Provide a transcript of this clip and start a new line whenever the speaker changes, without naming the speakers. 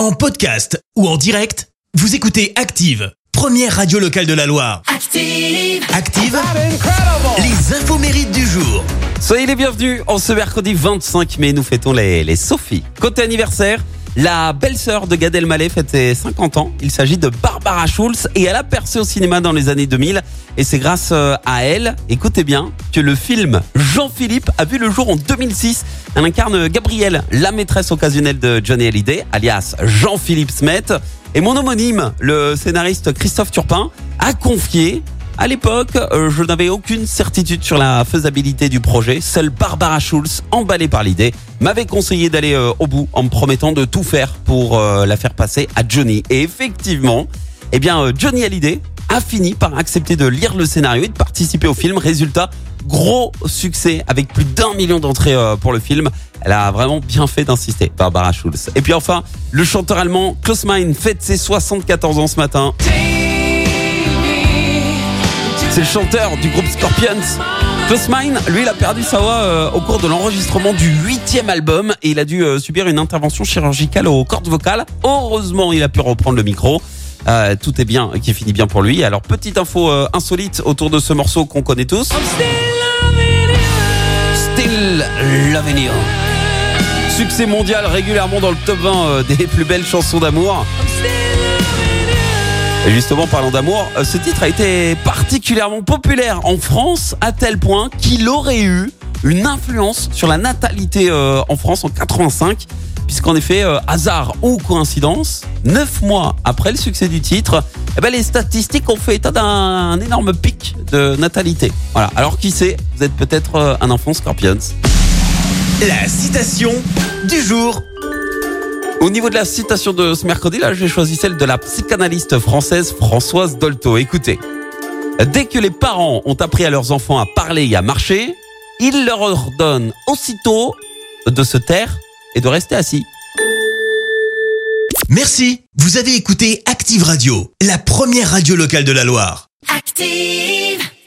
En podcast ou en direct, vous écoutez Active, première radio locale de la Loire.
Active.
Active, les infos mérites du jour.
Soyez les bienvenus en ce mercredi 25 mai, nous fêtons les, les Sophie. Côté anniversaire, la belle-sœur de Gad Elmaleh fête ses 50 ans. Il s'agit de Barbara Schulz et elle a percé au cinéma dans les années 2000 et c'est grâce euh, à elle, écoutez bien, que le film Jean-Philippe a vu le jour en 2006. Elle incarne Gabrielle, la maîtresse occasionnelle de Johnny Hallyday, alias Jean-Philippe Smet. Et mon homonyme, le scénariste Christophe Turpin, a confié à l'époque, euh, je n'avais aucune certitude sur la faisabilité du projet. Seule Barbara Schulz, emballée par l'idée, m'avait conseillé d'aller euh, au bout en me promettant de tout faire pour euh, la faire passer à Johnny. Et effectivement, eh bien, Johnny Hallyday a fini par accepter de lire le scénario et de participer au film. Résultat, gros succès avec plus d'un million d'entrées pour le film. Elle a vraiment bien fait d'insister, Barbara Schulz. Et puis enfin, le chanteur allemand Klaus fête ses 74 ans ce matin. C'est le chanteur du groupe Scorpions. Klaus Meine, lui, il a perdu sa voix euh, au cours de l'enregistrement du huitième album et il a dû euh, subir une intervention chirurgicale aux cordes vocales. Heureusement, il a pu reprendre le micro. Euh, tout est bien, qui finit bien pour lui. Alors, petite info insolite autour de ce morceau qu'on connaît tous. Still Loving You. Succès mondial régulièrement dans le top 20 euh, des plus belles chansons d'amour. Et justement, parlant d'amour, euh, ce titre a été particulièrement populaire en France à tel point qu'il aurait eu une influence sur la natalité euh, en France en 85. Puisqu'en effet, euh, hasard ou coïncidence, neuf mois après le succès du titre, eh ben, les statistiques ont fait état d'un énorme pic de natalité. Voilà. Alors qui sait, vous êtes peut-être un enfant Scorpions.
La citation du jour.
Au niveau de la citation de ce mercredi, là, j'ai choisi celle de la psychanalyste française Françoise Dolto. Écoutez. Dès que les parents ont appris à leurs enfants à parler et à marcher, ils leur ordonnent aussitôt de se taire et de rester assis.
Merci, vous avez écouté Active Radio, la première radio locale de la Loire.
Active.